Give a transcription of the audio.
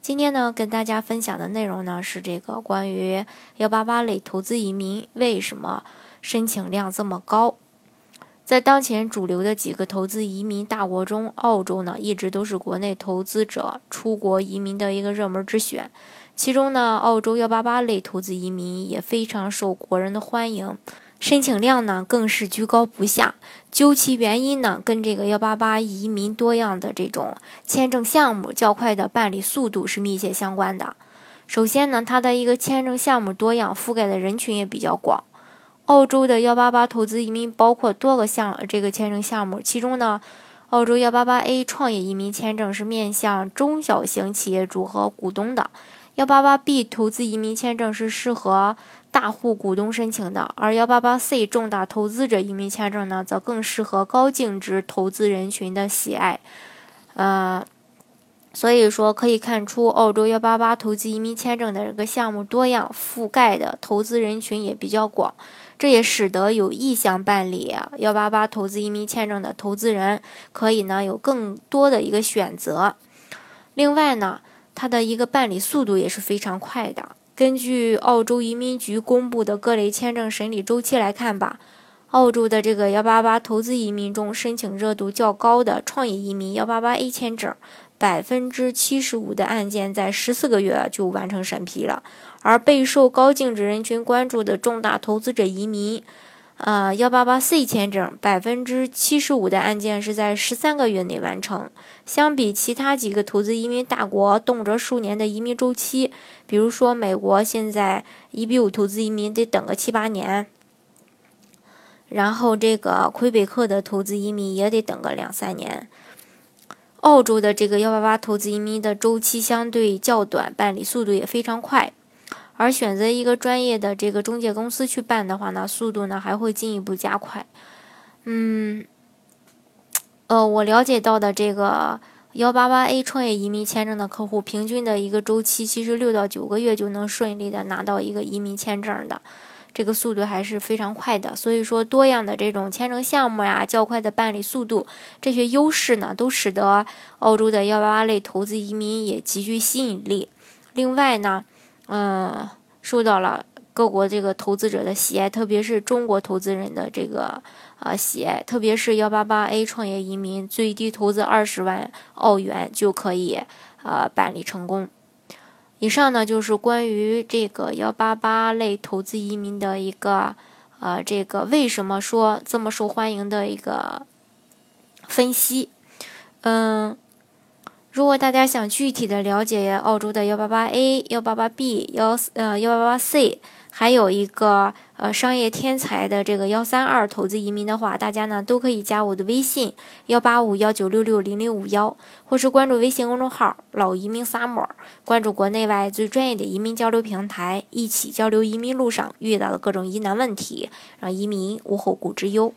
今天呢，跟大家分享的内容呢是这个关于幺八八类投资移民为什么申请量这么高。在当前主流的几个投资移民大国中，澳洲呢一直都是国内投资者出国移民的一个热门之选。其中呢，澳洲幺八八类投资移民也非常受国人的欢迎。申请量呢更是居高不下，究其原因呢，跟这个幺八八移民多样的这种签证项目较快的办理速度是密切相关的。首先呢，它的一个签证项目多样，覆盖的人群也比较广。澳洲的幺八八投资移民包括多个项这个签证项目，其中呢，澳洲幺八八 A 创业移民签证是面向中小型企业主和股东的，幺八八 B 投资移民签证是适合。大户股东申请的，而幺八八 C 重大投资者移民签证呢，则更适合高净值投资人群的喜爱。呃，所以说可以看出，澳洲幺八八投资移民签证的这个项目多样，覆盖的投资人群也比较广，这也使得有意向办理幺八八投资移民签证的投资人可以呢有更多的一个选择。另外呢，它的一个办理速度也是非常快的。根据澳洲移民局公布的各类签证审理周期来看吧，澳洲的这个幺八八投资移民中，申请热度较高的创业移民幺八八 A 签证，百分之七十五的案件在十四个月就完成审批了，而备受高净值人群关注的重大投资者移民。呃，幺八八 C 签证百分之七十五的案件是在十三个月内完成，相比其他几个投资移民大国，动辄数年的移民周期，比如说美国现在一比五投资移民得等个七八年，然后这个魁北克的投资移民也得等个两三年，澳洲的这个幺八八投资移民的周期相对较短，办理速度也非常快。而选择一个专业的这个中介公司去办的话呢，速度呢还会进一步加快。嗯，呃，我了解到的这个幺八八 A 创业移民签证的客户，平均的一个周期其实六到九个月就能顺利的拿到一个移民签证的，这个速度还是非常快的。所以说，多样的这种签证项目呀，较快的办理速度，这些优势呢，都使得澳洲的幺八八类投资移民也极具吸引力。另外呢。嗯，受到了各国这个投资者的喜爱，特别是中国投资人的这个啊喜爱，特别是幺八八 A 创业移民，最低投资二十万澳元就可以啊办理成功。以上呢就是关于这个幺八八类投资移民的一个呃这个为什么说这么受欢迎的一个分析，嗯。如果大家想具体的了解澳洲的幺八八 A、幺八八 B、幺呃幺八八 C，还有一个呃商业天才的这个幺三二投资移民的话，大家呢都可以加我的微信幺八五幺九六六零零五幺，或是关注微信公众号老移民 summer，关注国内外最专业的移民交流平台，一起交流移民路上遇到的各种疑难问题，让移民无后顾之忧。